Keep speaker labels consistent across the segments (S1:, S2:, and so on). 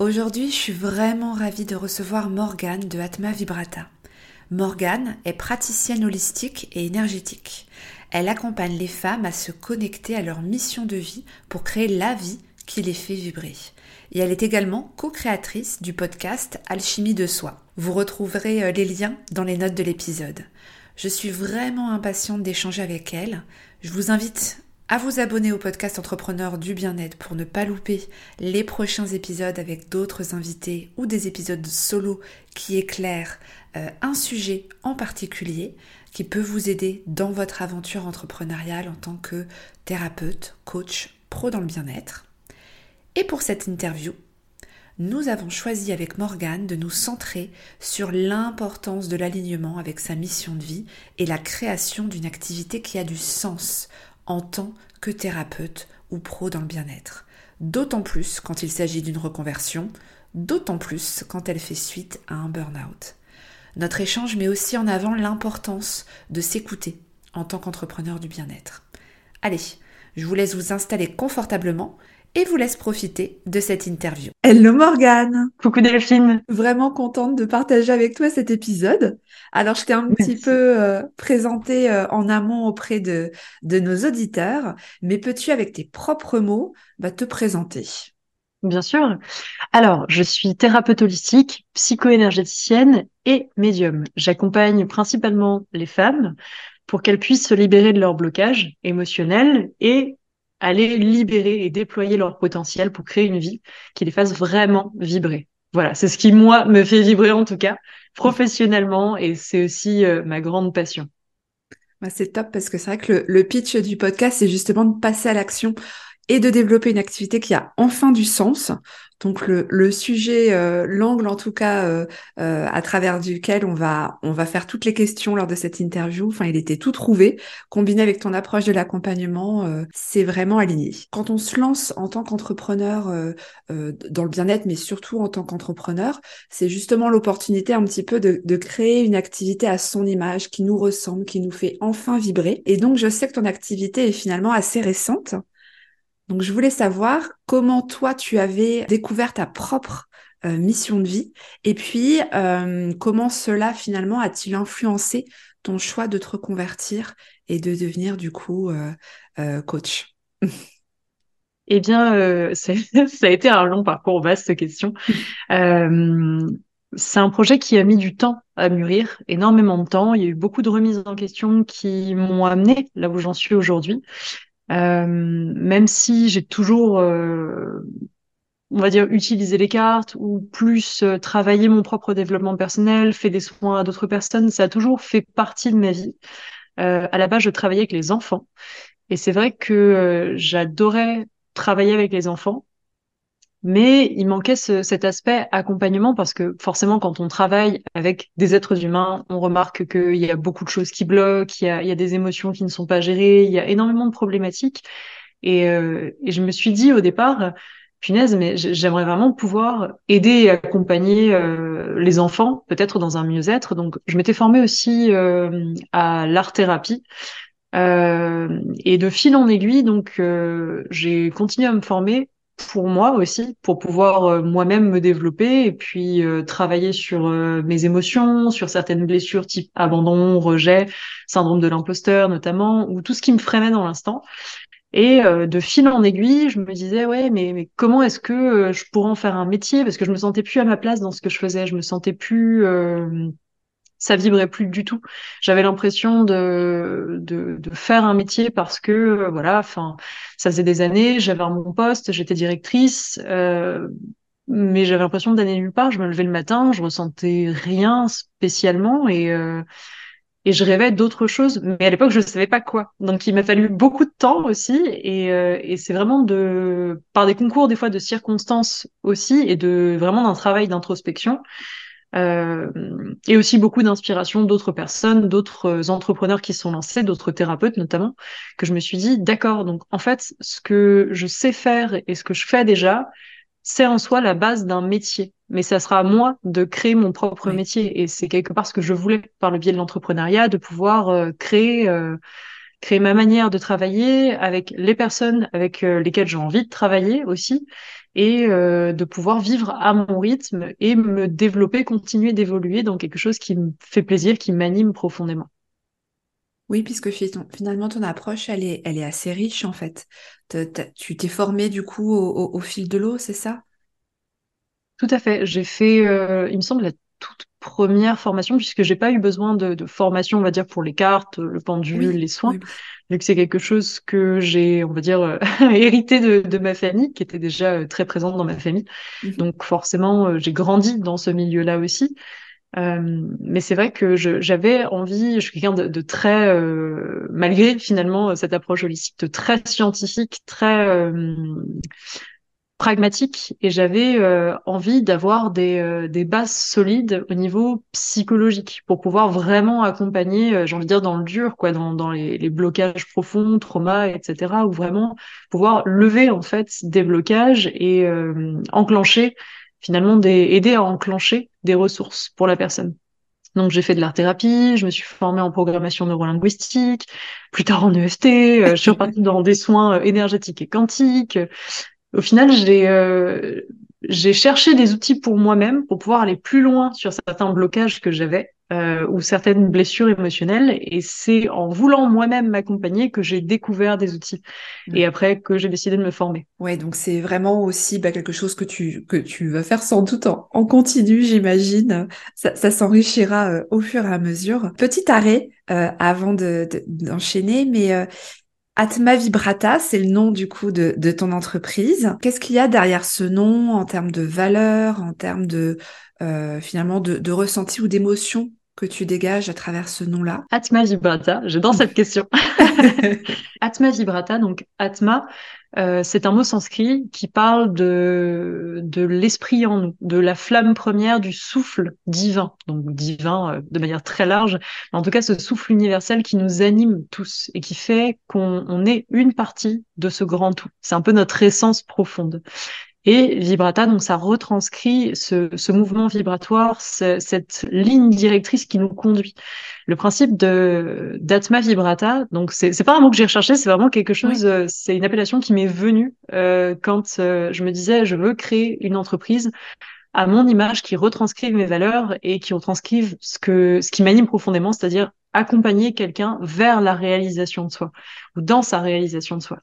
S1: Aujourd'hui, je suis vraiment ravie de recevoir Morgane de Atma Vibrata. Morgane est praticienne holistique et énergétique. Elle accompagne les femmes à se connecter à leur mission de vie pour créer la vie qui les fait vibrer. Et elle est également co-créatrice du podcast Alchimie de soi. Vous retrouverez euh, les liens dans les notes de l'épisode. Je suis vraiment impatiente d'échanger avec elle. Je vous invite à vous abonner au podcast Entrepreneur du bien-être pour ne pas louper les prochains épisodes avec d'autres invités ou des épisodes solo qui éclairent euh, un sujet en particulier qui peut vous aider dans votre aventure entrepreneuriale en tant que thérapeute, coach, pro dans le bien-être. Et pour cette interview, nous avons choisi avec Morgane de nous centrer sur l'importance de l'alignement avec sa mission de vie et la création d'une activité qui a du sens en tant que thérapeute ou pro dans le bien-être. D'autant plus quand il s'agit d'une reconversion, d'autant plus quand elle fait suite à un burn-out. Notre échange met aussi en avant l'importance de s'écouter en tant qu'entrepreneur du bien-être. Allez, je vous laisse vous installer confortablement et vous laisse profiter de cette interview. Hello Morgane
S2: Coucou Delphine
S1: Vraiment contente de partager avec toi cet épisode. Alors je t'ai un petit peu euh, présenté euh, en amont auprès de, de nos auditeurs, mais peux-tu avec tes propres mots bah, te présenter?
S2: Bien sûr. Alors, je suis thérapeute holistique, psycho-énergéticienne et médium. J'accompagne principalement les femmes pour qu'elles puissent se libérer de leur blocage émotionnel et aller libérer et déployer leur potentiel pour créer une vie qui les fasse vraiment vibrer. Voilà, c'est ce qui, moi, me fait vibrer en tout cas, professionnellement, et c'est aussi euh, ma grande passion.
S1: Bah, c'est top parce que c'est vrai que le pitch du podcast, c'est justement de passer à l'action et de développer une activité qui a enfin du sens. Donc le, le sujet, euh, l'angle en tout cas euh, euh, à travers duquel on va on va faire toutes les questions lors de cette interview. Enfin, il était tout trouvé, combiné avec ton approche de l'accompagnement, c'est vraiment aligné. Quand on se lance en tant qu'entrepreneur dans le bien-être, mais surtout en tant qu'entrepreneur, c'est justement l'opportunité un petit peu de, de créer une activité à son image, qui nous ressemble, qui nous fait enfin vibrer. Et donc je sais que ton activité est finalement assez récente. Donc je voulais savoir comment toi tu avais découvert ta propre euh, mission de vie et puis euh, comment cela finalement a-t-il influencé ton choix de te reconvertir et de devenir du coup euh, coach?
S2: Eh bien, ça a été un long parcours, vaste question. c'est un projet qui a mis du temps à mûrir, énormément de temps. Il y a eu beaucoup de remises en question qui m'ont amené là où j'en suis aujourd'hui. Euh, même si j'ai toujours, euh, on va dire, utilisé les cartes ou plus euh, travaillé mon propre développement personnel, fait des soins à d'autres personnes, ça a toujours fait partie de ma vie. à la base, je travaillais avec les enfants. Et c'est vrai que j'adorais travailler avec les enfants. Mais il manquait ce, cet aspect accompagnement parce que forcément, quand on travaille avec des êtres humains, on remarque qu'il y a beaucoup de choses qui bloquent, il y a, il y a des émotions qui ne sont pas gérées, il y a énormément de problématiques. Et, euh, et je me suis dit au départ, punaise, mais j'aimerais vraiment pouvoir aider et accompagner euh, les enfants, peut-être dans un mieux-être. Donc, je m'étais formée aussi euh, à l'art-thérapie. Euh, et de fil en aiguille, donc j'ai continué à me former pour moi aussi, pour pouvoir euh, moi-même me développer et puis euh, travailler sur euh, mes émotions, sur certaines blessures type abandon, rejet, syndrome de l'imposteur notamment, ou tout ce qui me freinait dans l'instant. Et de fil en aiguille, je me disais ouais, mais, mais comment est-ce que je pourrais en faire un métier? Parce que je me sentais plus à ma place dans ce que je faisais, je me sentais plus ça vibrait plus du tout. J'avais l'impression de, de, de, faire un métier parce que euh, voilà, enfin, ça faisait des années, j'avais mon poste, j'étais directrice, euh, mais j'avais l'impression d'aller nulle part. Je me levais le matin, je ressentais rien spécialement et euh, et je rêvais d'autres choses, mais à l'époque je ne savais pas quoi. Donc il m'a fallu beaucoup de temps aussi, et, euh, et c'est vraiment de par des concours des fois de circonstances aussi, et de vraiment d'un travail d'introspection, euh, et aussi beaucoup d'inspiration d'autres personnes, d'autres entrepreneurs qui se sont lancés, d'autres thérapeutes notamment, que je me suis dit d'accord. Donc en fait, ce que je sais faire et ce que je fais déjà, c'est en soi la base d'un métier. Mais ça sera à moi de créer mon propre métier. Et c'est quelque part ce que je voulais par le biais de l'entrepreneuriat, de pouvoir euh, créer, euh, créer ma manière de travailler avec les personnes avec euh, lesquelles j'ai envie de travailler aussi, et de pouvoir vivre à mon rythme et me développer, continuer d'évoluer dans quelque chose qui me fait plaisir, qui m'anime profondément.
S1: Oui, puisque finalement, ton approche, elle est, elle est assez riche en fait. Tu t'es formé du coup au, fil de l'eau, c'est ça?
S2: Tout à fait. J'ai fait, euh, il me semble, la toute première formation, puisque j'ai pas eu besoin de, formation, on va dire, pour les cartes, le pendule, les soins, vu que c'est quelque chose que j'ai, on va dire, euh, hérité de, ma famille, qui était déjà euh, très présente dans ma famille. Mmh Donc forcément, j'ai grandi dans ce milieu-là aussi. Euh, mais c'est vrai que j'avais envie, je suis quelqu'un de, très, euh, malgré finalement cette approche holistique, de très scientifique, très euh, pragmatique, et j'avais euh, envie d'avoir des, des bases solides au niveau psychologique pour pouvoir vraiment accompagner, j'ai envie de dire dans le dur, quoi, dans, dans les, blocages profonds, traumas, etc., ou vraiment pouvoir lever en fait des blocages et enclencher finalement aider à enclencher des ressources pour la personne. Donc j'ai fait de l'art thérapie, je me suis formée en programmation neurolinguistique, plus tard en EFT, euh, je suis repartie dans des soins euh, énergétiques et quantiques. Au final, j'ai euh, j'ai cherché des outils pour moi-même pour pouvoir aller plus loin sur certains blocages que j'avais euh, ou certaines blessures émotionnelles. Et c'est en voulant moi-même m'accompagner que j'ai découvert des outils et après que j'ai décidé de me former.
S1: Ouais, donc c'est vraiment aussi bah, quelque chose que tu que tu vas faire sans doute en, en continu, j'imagine. Ça, ça s'enrichira euh, au fur et à mesure. Petit arrêt euh, avant d'enchaîner, de, mais euh, Atma Vibrata, c'est le nom du coup de, de ton entreprise. Qu'est-ce qu'il y a derrière ce nom en termes de valeur, en termes de euh, finalement de, de ressenti ou d'émotion que tu dégages à travers ce nom-là?
S2: Atma Vibrata, j'adore cette question. Atma Vibrata, donc Atma, euh, c'est un mot sanskrit qui parle de, de l'esprit en nous, de la flamme première du souffle divin, donc divin euh, de manière très large, mais en tout cas ce souffle universel qui nous anime tous et qui fait qu'on est une partie de ce grand tout. C'est un peu notre essence profonde. Et vibrata, donc ça retranscrit ce, ce mouvement vibratoire, cette ligne directrice qui nous conduit. Le principe de d'atma vibrata, donc c'est c'est pas un mot que j'ai recherché, c'est vraiment quelque chose, euh, c'est une appellation qui m'est venue euh, quand euh, je me disais je veux créer une entreprise à mon image qui retranscrive mes valeurs et qui retranscrive ce que ce qui m'anime profondément, c'est-à-dire accompagner quelqu'un vers la réalisation de soi ou dans sa réalisation de soi.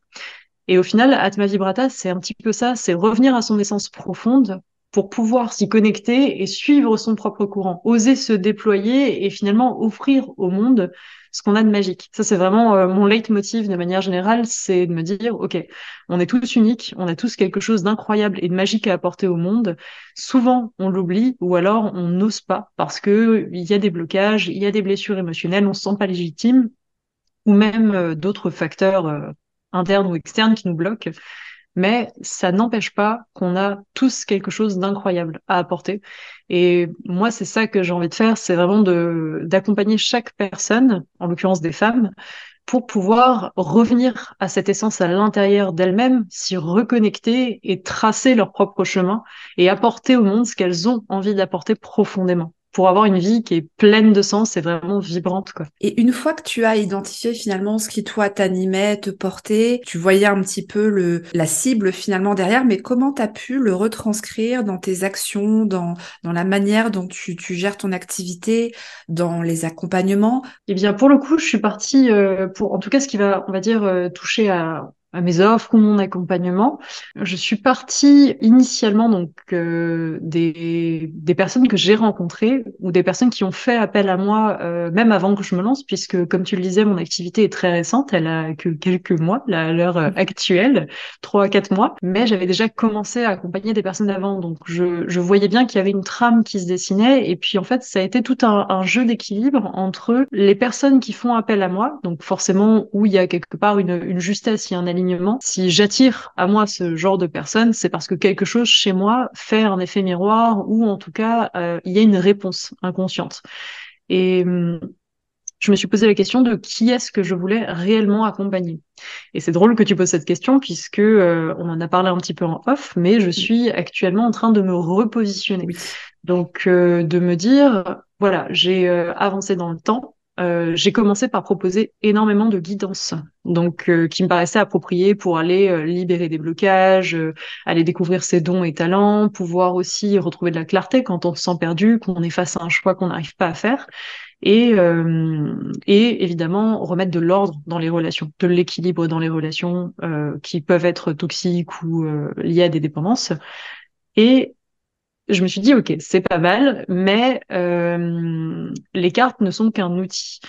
S2: Et au final, Atma Vibrata, c'est un petit peu ça, c'est revenir à son essence profonde pour pouvoir s'y connecter et suivre son propre courant, oser se déployer et finalement offrir au monde ce qu'on a de magique. Ça, c'est vraiment euh, mon leitmotiv de manière générale, c'est de me dire, OK, on est tous uniques, on a tous quelque chose d'incroyable et de magique à apporter au monde. Souvent, on l'oublie ou alors on n'ose pas parce que il y a des blocages, il y a des blessures émotionnelles, on se sent pas légitime ou même euh, d'autres facteurs euh, interne ou externe qui nous bloque, mais ça n'empêche pas qu'on a tous quelque chose d'incroyable à apporter. Et moi, c'est ça que j'ai envie de faire, c'est vraiment d'accompagner chaque personne, en l'occurrence des femmes, pour pouvoir revenir à cette essence à l'intérieur d'elles-mêmes, s'y reconnecter et tracer leur propre chemin et apporter au monde ce qu'elles ont envie d'apporter profondément pour avoir une vie qui est pleine de sens et vraiment vibrante. Quoi.
S1: Et une fois que tu as identifié finalement ce qui toi t'animait, te portait, tu voyais un petit peu le, la cible finalement derrière, mais comment tu as pu le retranscrire dans tes actions, dans, dans la manière dont tu, tu gères ton activité, dans les accompagnements?
S2: Eh bien pour le coup, je suis partie euh, pour en tout cas ce qui va, on va dire, euh, toucher à à mes offres ou mon accompagnement. Je suis partie initialement donc euh, des, des personnes que j'ai rencontrées ou des personnes qui ont fait appel à moi euh, même avant que je me lance puisque comme tu le disais mon activité est très récente, elle a que quelques mois là, à l'heure euh, actuelle, trois à quatre mois, mais j'avais déjà commencé à accompagner des personnes avant donc je, je voyais bien qu'il y avait une trame qui se dessinait. Et puis en fait ça a été tout un, un jeu d'équilibre entre les personnes qui font appel à moi donc forcément où il y a quelque part une, une justesse, il y a un alignement. Si j'attire à moi ce genre de personnes, c'est parce que quelque chose chez moi fait un effet miroir ou en tout cas euh, il y a une réponse inconsciente. Et hum, je me suis posé la question de qui est-ce que je voulais réellement accompagner. Et c'est drôle que tu poses cette question puisque euh, on en a parlé un petit peu en off, mais je suis actuellement en train de me repositionner. Donc euh, de me dire voilà, j'ai avancé dans le temps, euh, j'ai commencé par proposer énormément de guidance, donc euh, qui me paraissait approprié pour aller euh, libérer des blocages, aller découvrir ses dons et talents, pouvoir aussi retrouver de la clarté quand on se sent perdu, qu'on est face à un choix qu'on n'arrive pas à faire, et, et évidemment remettre de l'ordre dans les relations, de l'équilibre dans les relations qui peuvent être toxiques ou liées à des dépendances. Et je me suis dit, OK, c'est pas mal, mais euh, les cartes ne sont qu'un outil.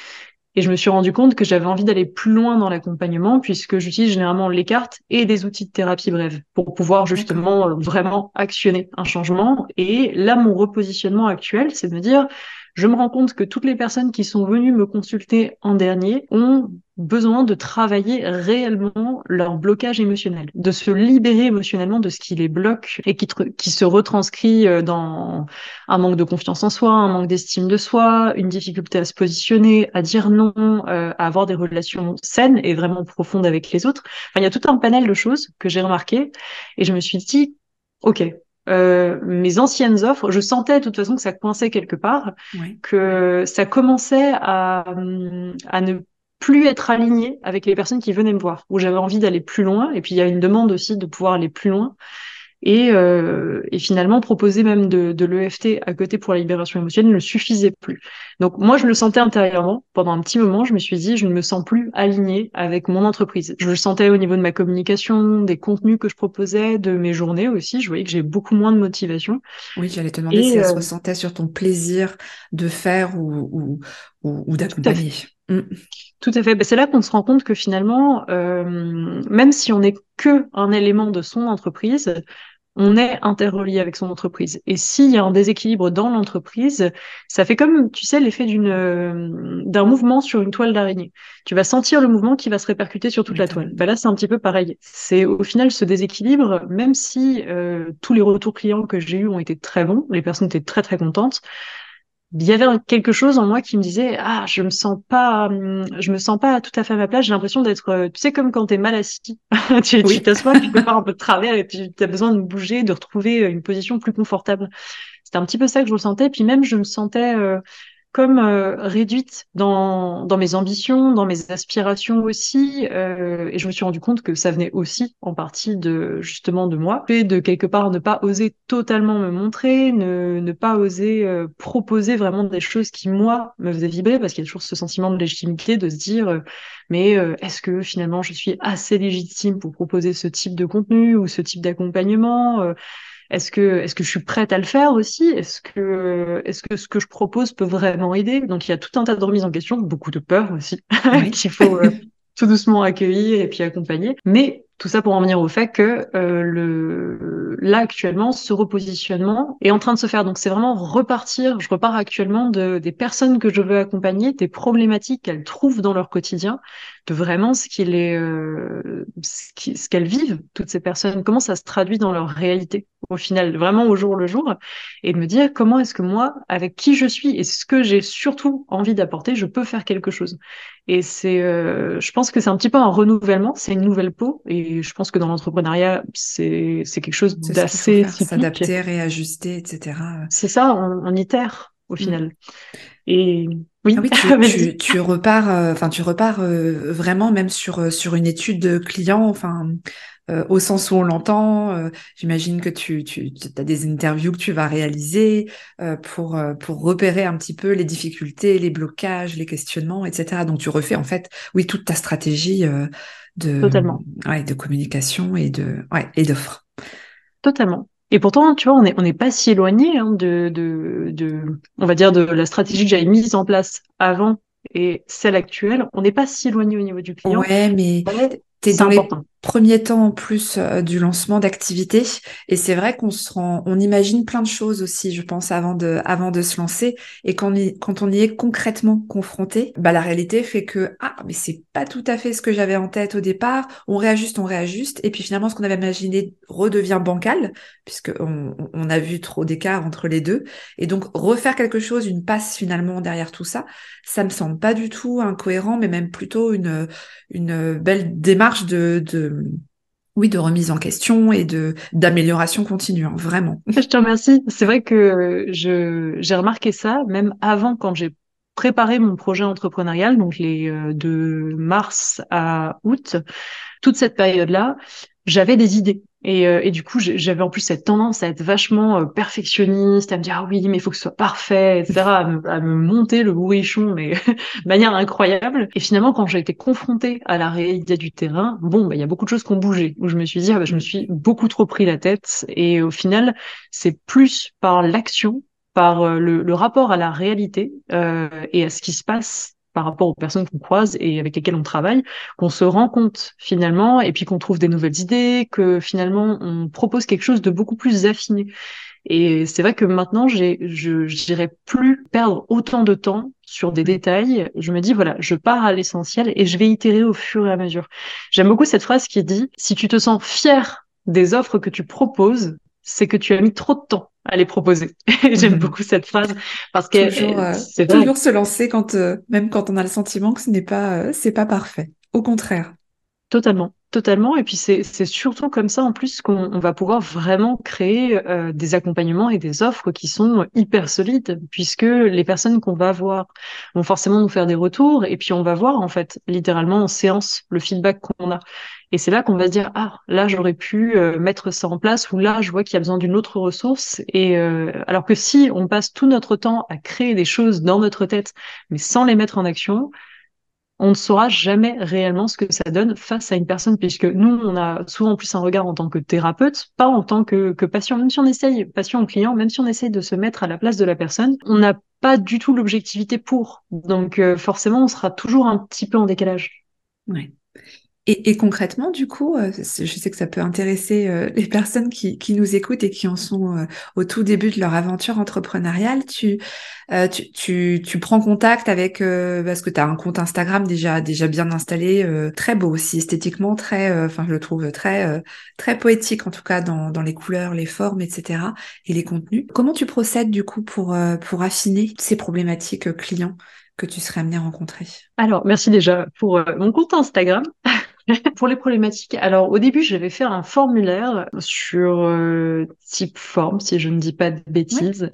S2: Et je me suis rendu compte que j'avais envie d'aller plus loin dans l'accompagnement puisque j'utilise généralement les cartes et des outils de thérapie brève pour pouvoir justement euh, vraiment actionner un changement. Et là, mon repositionnement actuel, c'est de me dire, je me rends compte que toutes les personnes qui sont venues me consulter en dernier ont besoin de travailler réellement leur blocage émotionnel, de se libérer émotionnellement de ce qui les bloque et qui, se retranscrit euh, dans un manque de confiance en soi, un manque d'estime de soi, une difficulté à se positionner, à dire non, euh, à avoir des relations saines et vraiment profondes avec les autres. Enfin, il y a tout un panel de choses que j'ai remarqué et je me suis dit, OK, euh, mes anciennes offres, je sentais de toute façon que ça coinçait quelque part, que ça commençait à, à ne plus être aligné avec les personnes qui venaient me voir, où j'avais envie d'aller plus loin. Et puis il y a une demande aussi de pouvoir aller plus loin. Et, euh, et finalement, proposer même de, de l'EFT à côté pour la libération émotionnelle ne suffisait plus. Donc moi, je le sentais intérieurement. Pendant un petit moment, je me suis dit, je ne me sens plus alignée avec mon entreprise. Je le sentais au niveau de ma communication, des contenus que je proposais, de mes journées aussi. Je voyais que j'ai beaucoup moins de motivation.
S1: Oui, j'allais te demander si ça se euh, ressentait sur ton plaisir de faire ou, ou, ou, ou d'accompagner.
S2: Mm. Tout à fait. Ben, c'est là qu'on se rend compte que finalement, euh, même si on n'est que un élément de son entreprise, on est interrelié avec son entreprise. Et s'il y a un déséquilibre dans l'entreprise, ça fait comme, tu sais, l'effet d'une euh, d'un mouvement sur une toile d'araignée. Tu vas sentir le mouvement qui va se répercuter sur toute la toile. Ben là, c'est un petit peu pareil. C'est au final ce déséquilibre, même si euh, tous les retours clients que j'ai eus ont été très bons, les personnes étaient très très contentes il y avait quelque chose en moi qui me disait ah je me sens pas hum, je me sens pas tout à fait à ma place. J'ai l'impression d'être euh, tu sais comme quand t'es mal assis. Tu tu t'assois tu peux faire un peu de travers et tu as besoin de bouger de retrouver une position plus confortable c'était un petit peu ça que je ressentais. Puis même je me sentais euh, comme euh, réduite dans, dans mes ambitions, dans mes aspirations aussi, euh, et je me suis rendu compte que ça venait aussi en partie de justement de moi, et de quelque part ne pas oser totalement me montrer, ne, ne pas oser euh, proposer vraiment des choses qui moi me faisaient vibrer, parce qu'il y a toujours ce sentiment de légitimité de se dire mais est-ce que finalement je suis assez légitime pour proposer ce type de contenu ou ce type d'accompagnement est-ce que, est-ce que je suis prête à le faire aussi? Est-ce que, est-ce que ce que je propose peut vraiment aider? Donc il y a tout un tas de remises en question, beaucoup de peur aussi, qu'il faut euh, tout doucement accueillir et puis accompagner. Mais tout ça pour en venir au fait que euh, le là actuellement ce repositionnement est en train de se faire. Donc c'est vraiment repartir. Je repars actuellement de des personnes que je veux accompagner, des problématiques qu'elles trouvent dans leur quotidien, de vraiment ce qu'il est euh, ce qu'elles vivent toutes ces personnes, comment ça se traduit dans leur réalité au final, vraiment au jour le jour, et de me dire comment est-ce que moi, avec qui je suis et ce que j'ai surtout envie d'apporter, je peux faire quelque chose. Et c'est, euh, je pense que c'est un petit peu un renouvellement, c'est une nouvelle peau, et je pense que dans l'entrepreneuriat, c'est c'est quelque chose d'assez
S1: s'adapter, réajuster, etc.
S2: C'est ça, on, on itère au mm. final. Et
S1: oui, ah tu, tu, repars, euh, enfin tu repars euh, vraiment même sur sur une étude de client, enfin euh, au sens où on l'entend. Euh, j'imagine que tu, tu as des interviews que tu vas réaliser euh, pour, pour repérer un petit peu les difficultés, les blocages, les questionnements, etc. Donc tu refais en fait, oui, toute ta stratégie de,
S2: Totalement.
S1: Ouais, de communication et de, ouais, et d'offres.
S2: Totalement. Et pourtant, tu vois, on n'est on est pas si éloigné hein, de, de, de, on va dire, de la stratégie que j'avais mise en place avant et celle actuelle. On n'est pas si éloigné au niveau du client.
S1: Ouais, mais T'es dans les premiers temps en plus euh, du lancement d'activité. Et c'est vrai qu'on se rend, on imagine plein de choses aussi, je pense, avant de, avant de se lancer. Et quand on y, est concrètement confronté, bah la réalité fait que ah mais c'est pas tout à fait ce que j'avais en tête au départ. On réajuste, on réajuste. Et puis finalement ce qu'on avait imaginé redevient bancal puisque on a vu trop d'écart entre les deux. Et donc refaire quelque chose, une passe finalement derrière tout ça, ça me semble pas du tout incohérent mais même plutôt une une belle démarche de, de oui, de remise en question et de d'amélioration continue, hein, vraiment.
S2: Je te remercie. C'est vrai que je j'ai remarqué ça même avant quand j'ai préparé mon projet entrepreneurial, donc les euh, de mars à août, toute cette période-là, j'avais des idées. Et, euh, et, du coup, j'avais en plus cette tendance à être vachement euh, perfectionniste, à me dire ah oui, mais il faut que ce soit parfait, etc., à me, monter le bourrichon, mais de manière incroyable. Et finalement, quand j'ai été confrontée à la réalité du terrain, bon, bah, il y a beaucoup de choses qui ont bougé. Où je me suis dit, ah, bah, je me suis beaucoup trop pris la tête. Et au final, c'est plus par l'action, par euh, le, le, rapport à la réalité euh, et à ce qui se passe par rapport aux personnes qu'on croise et avec lesquelles on travaille, qu'on se rend compte finalement, et puis qu'on trouve des nouvelles idées, que finalement on propose quelque chose de beaucoup plus affiné. Et c'est vrai que maintenant, j'ai, je n'irai plus perdre autant de temps sur des détails. Je me dis, voilà, je pars à l'essentiel et je vais itérer au fur et à mesure. J'aime beaucoup cette phrase qui dit, si tu te sens fier des offres que tu proposes, c'est que tu as mis trop de temps à les proposer. J'aime mhm. beaucoup cette phrase parce que
S1: toujours, euh, toujours se lancer quand euh, même quand on a le sentiment que ce n'est pas euh, c'est pas parfait. Au contraire.
S2: Totalement, totalement. Et puis c'est surtout comme ça en plus qu'on va pouvoir vraiment créer des accompagnements et des offres qui sont hyper solides, puisque les personnes qu'on va voir vont forcément nous faire des retours, et puis on va voir en fait littéralement en séance le feedback qu'on a. Et c'est là qu'on va se dire ah là j'aurais pu euh, mettre ça en place ou là je vois qu'il y a besoin d'une autre ressource. Et euh, alors que si on passe tout notre temps à créer des choses dans notre tête mais sans les mettre en action, on ne saura jamais réellement ce que ça donne face à une personne, puisque nous, on a souvent plus un regard en tant que thérapeute, pas en tant que, que patient. Même si on essaye, patient ou client, même si on essaye de se mettre à la place de la personne, on n'a pas du tout l'objectivité pour. Donc euh, forcément, on sera toujours un petit peu en décalage.
S1: Ouais. Et, concrètement, du coup, euh, je sais que ça peut intéresser euh, les personnes qui, qui, nous écoutent et qui en sont euh, au tout début de leur aventure entrepreneuriale. Tu, tu, tu, tu, prends contact avec, parce que tu as un compte Instagram déjà, déjà bien installé, très beau aussi, esthétiquement, très, enfin, je le trouve très, très poétique, en tout cas, dans, dans les couleurs, les formes, etc. et les contenus. Comment tu procèdes, du coup, pour, pour affiner ces problématiques clients que tu serais amené à rencontrer?
S2: Alors, merci déjà pour mon compte Instagram. pour les problématiques, alors au début, j'avais fait un formulaire sur euh, type forme, si je ne dis pas de bêtises,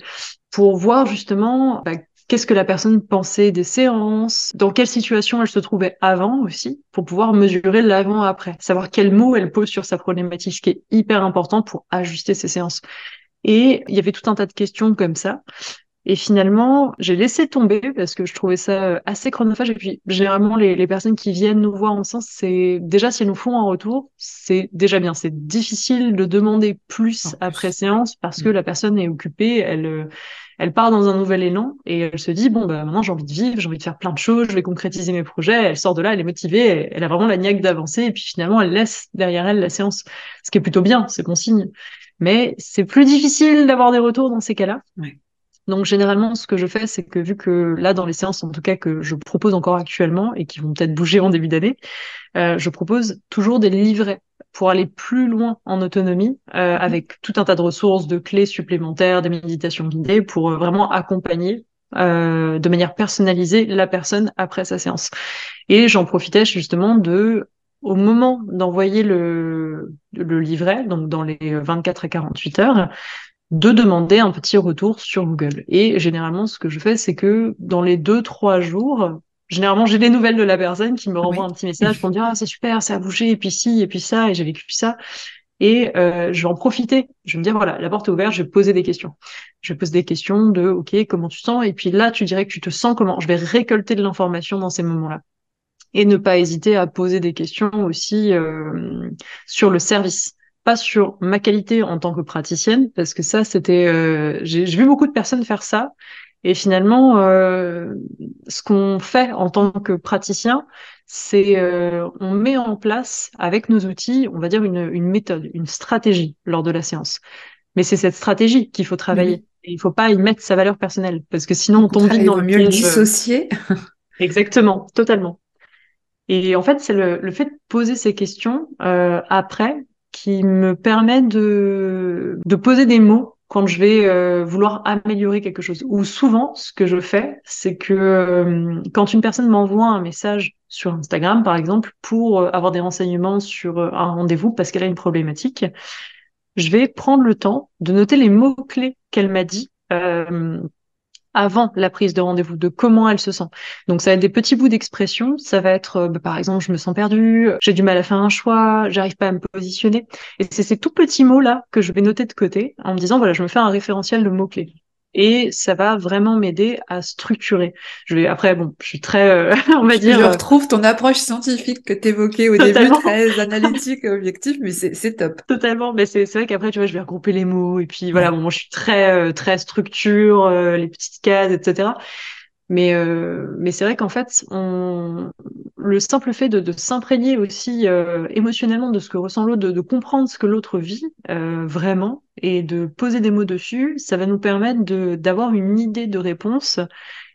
S2: pour voir justement bah, qu'est-ce que la personne pensait des séances, dans quelle situation elle se trouvait avant aussi, pour pouvoir mesurer l'avant-après, savoir quels mots elle pose sur sa problématique, ce qui est hyper important pour ajuster ses séances. Et il y avait tout un tas de questions comme ça. Et finalement, j'ai laissé tomber parce que je trouvais ça euh, assez chronophage. Et puis, généralement, les, les personnes qui viennent nous voir en sens, c'est déjà si elles nous font un retour, c'est déjà bien. C'est difficile de demander plus après séance parce que mm. la personne est occupée, elle, euh, elle part dans un nouvel élan et elle se dit bon bah maintenant j'ai envie de vivre, j'ai envie de faire plein de choses, je vais concrétiser mes projets. Elle sort de là, elle est motivée, elle a vraiment la niaque d'avancer et puis finalement elle laisse derrière elle la séance, ce qui est plutôt bien, c'est bon signe. Mais c'est plus difficile d'avoir des retours dans ces cas-là.
S1: Ouais.
S2: Donc généralement, ce que je fais, c'est que vu que là, dans les séances, en tout cas que je propose encore actuellement et qui vont peut-être bouger en début d'année, euh, je propose toujours des livrets pour aller plus loin en autonomie, euh, mhm. avec tout un tas de ressources, de clés supplémentaires, des méditations guidées, pour euh, vraiment accompagner euh, de manière personnalisée la personne après sa séance. Et j'en profitais justement de au moment d'envoyer le, le livret, donc dans les 24 à 48 heures, de demander un petit retour sur Google. Et généralement, ce que je fais, c'est que dans les deux, trois jours, généralement, j'ai des nouvelles de la personne qui me renvoie un petit message pour me dire, ah, c'est super, ça a bougé, et puis ci, et puis ça, et j'ai vécu ça. Et euh, je vais en profiter. Je vais me dire, voilà, la porte est ouverte, je vais poser des questions. Je vais poser des questions de, OK, comment tu sens? Et puis là, tu dirais que tu te sens comment? Je vais récolter de l'information dans ces moments-là. et ne pas hésiter à poser des questions aussi euh, sur le service pas sur ma qualité en tant que praticienne parce que ça c'était euh, j'ai vu beaucoup de personnes faire ça. Et finalement euh, ce qu'on fait en tant que praticien c'est euh, on met en place avec nos outils on va dire une, une méthode une stratégie lors de la séance. Mais c'est cette stratégie qu'il faut travailler. Et il faut pas y mettre sa valeur personnelle parce que sinon on tombe vite dans le
S1: mieux le dissocier.
S2: Exactement totalement. Et en fait, c'est le, le, fait de poser ces questions euh, après qui me permet de, de poser des mots quand je vais euh, vouloir améliorer quelque chose. Ou souvent, ce que je fais, c'est que euh, quand une personne m'envoie un message sur Instagram, par exemple, pour euh, avoir des renseignements sur un rendez-vous parce qu'elle a une problématique, je vais prendre le temps de noter les mots-clés qu'elle m'a dit avant la prise de rendez-vous, de comment elle se sent. Donc ça va être des petits bouts d'expression, ça va être euh, bah, par exemple je me sens perdue, j'ai du mal à faire un choix, j'arrive pas à me positionner. Et c'est ces tout petits mots là que je vais noter de côté en me disant voilà je me fais un référentiel de mots clés et ça va vraiment m'aider à structurer. Je vais après bon, je suis très euh, on va dire
S1: je euh, retrouve ton approche scientifique que tu évoquais au début très analytique et objectif mais c'est top.
S2: Totalement, mais c'est vrai qu'après tu vois, je vais regrouper les mots et puis voilà, bon, moi je suis très euh, très structure, les petites cases etc. Mais, euh, mais c'est vrai qu'en fait, on... le simple fait de, de s'imprégner aussi euh, émotionnellement de ce que ressent l'autre, de, comprendre ce que l'autre vit euh, vraiment et de poser des mots dessus, ça va nous permettre d'avoir une idée de réponse.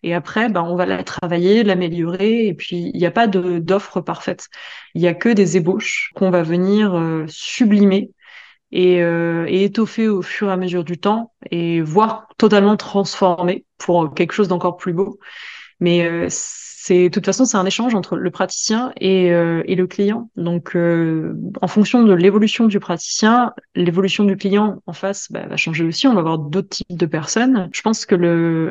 S2: Et après, ben, on va la travailler, l'améliorer. Et puis, il n'y a pas d'offre parfaite. Il n'y a que des ébauches qu'on va venir sublimer et, euh, et étoffer au fur et à mesure du temps et voire totalement transformer pour quelque chose d'encore plus beau. Mais euh, c'est de toute façon c'est un échange entre le praticien et, euh, et le client. Donc euh, en fonction de l'évolution du praticien, l'évolution du client en face bah, va changer aussi. On va avoir d'autres types de personnes. Je pense que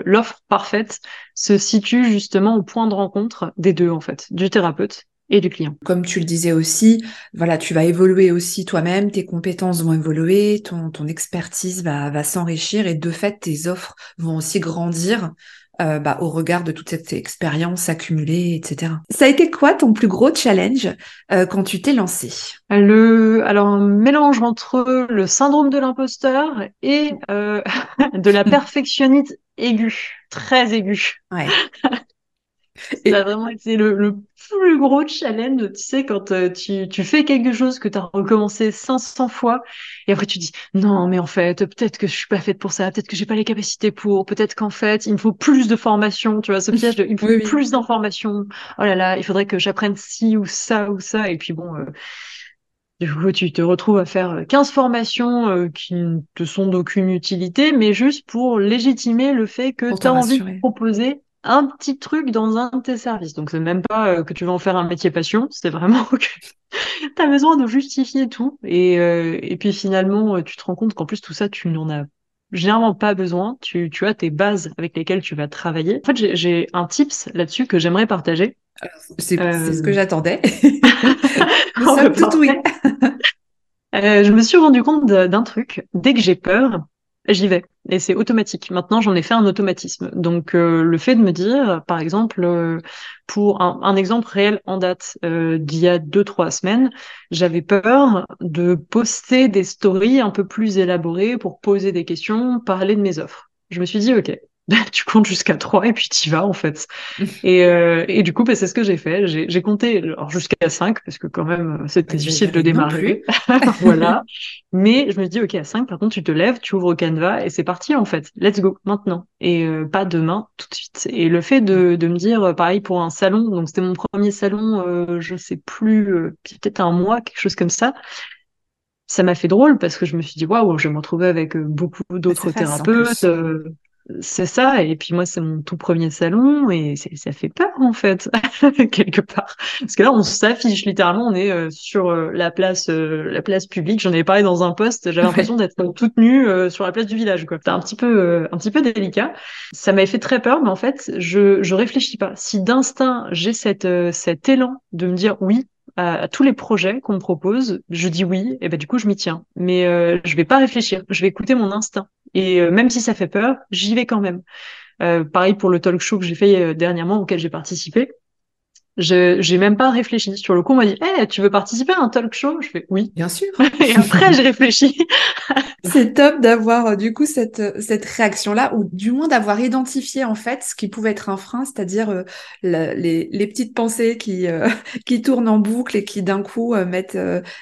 S2: l'offre parfaite se situe justement au point de rencontre des deux en fait, du thérapeute et du client.
S1: Comme tu le disais aussi, voilà, tu vas évoluer aussi toi-même, tes compétences vont évoluer, ton, ton expertise va, va s'enrichir et de fait, tes offres vont aussi grandir euh, bah, au regard de toute cette expérience accumulée, etc. Ça a été quoi ton plus gros challenge euh, quand tu t'es lancé?
S2: Le, alors un mélange entre le syndrome de l'imposteur et euh, de la perfectionniste aiguë, très aiguë.
S1: Ouais.
S2: Ça a vraiment été le, le, plus gros challenge, tu sais, quand euh, tu, tu fais quelque chose que tu as recommencé 500 fois, et après tu dis, non, mais en fait, peut-être que je suis pas faite pour ça, peut-être que j'ai pas les capacités pour, peut-être qu'en fait, il me faut plus de formation, tu vois, ce piège de, il me faut plus d'informations, oh là là, il faudrait que j'apprenne ci ou ça ou ça, et puis bon... Euh, du coup, tu te retrouves à faire 15 formations euh, qui ne te sont d'aucune utilité, mais juste pour légitimer le fait que tu as envie de proposer un petit truc dans un de tes services. Donc, c'est même pas euh, que tu vas en faire un métier passion, c'est vraiment que tu as besoin de justifier tout. Et, euh, et puis finalement, euh, tu te rends compte qu'en plus, tout ça, tu n'en as généralement pas besoin. Tu, tu as tes bases avec lesquelles tu vas travailler. En fait, j'ai un tips là-dessus que j'aimerais partager.
S1: C'est ce que j'attendais. Nous sommes tout oui.
S2: je me suis rendu compte d'un truc. Dès que j'ai peur, j'y vais et c'est automatique. Maintenant, j'en ai fait un automatisme. Donc, euh, le fait de me dire, par exemple, euh, pour un, exemple réel en date euh, d'il y a deux trois semaines, j'avais peur de poster des stories un peu plus élaborées pour poser des questions, parler de mes offres. Je me suis dit, ok, tu comptes jusqu'à 3 et puis tu vas en fait. et, euh, et du coup, bah, c'est ce que j'ai fait. J'ai compté jusqu'à 5 parce que quand même, c'était difficile de démarrer. voilà. Mais je me dis, OK, à 5, par contre, tu te lèves, tu ouvres Canva et c'est parti en fait. Let's go, maintenant. Et euh, pas demain, tout de suite. Et le fait de, de me dire, pareil pour un salon, donc c'était mon premier salon, euh, je sais plus, euh, peut-être un mois, quelque chose comme ça ça m'a fait drôle parce que je me suis dit waouh, je vais me retrouver avec beaucoup d'autres thérapeutes. C'est ça, et puis moi c'est mon tout premier salon et ça fait peur en fait quelque part parce que là on s'affiche littéralement, on est euh, sur euh, la place euh, la place publique. J'en avais parlé dans un poste, j'avais l'impression d'être toute nue sur la place du village quoi. C'était un petit peu un petit peu délicat. Ça m'avait fait très peur, mais en fait je je réfléchis pas. Si d'instinct j'ai cette cet élan de me dire oui, à, tous les projets qu'on me propose, je dis oui, et ben du coup je m'y tiens. Mais euh, je vais pas réfléchir, je vais écouter mon instinct. Et euh, même si ça fait peur, j'y vais quand même. Euh, pareil pour le talk show que j'ai fait euh, dernièrement auquel j'ai participé. J'ai même pas réfléchi. Sur le coup, on m'a dit, hey, tu veux participer à un talk show? Je fais oui.
S1: Bien sûr.
S2: Et après, j'ai réfléchi.
S1: C'est top d'avoir euh, du coup cette, euh, cette réaction-là, ou du moins d'avoir identifié en fait ce qui pouvait être un frein, c'est-à-dire euh, les, les, petites pensées qui, qui tournent en boucle et qui d'un coup mettent,